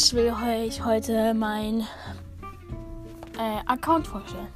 Ich will euch heute mein äh, Account vorstellen.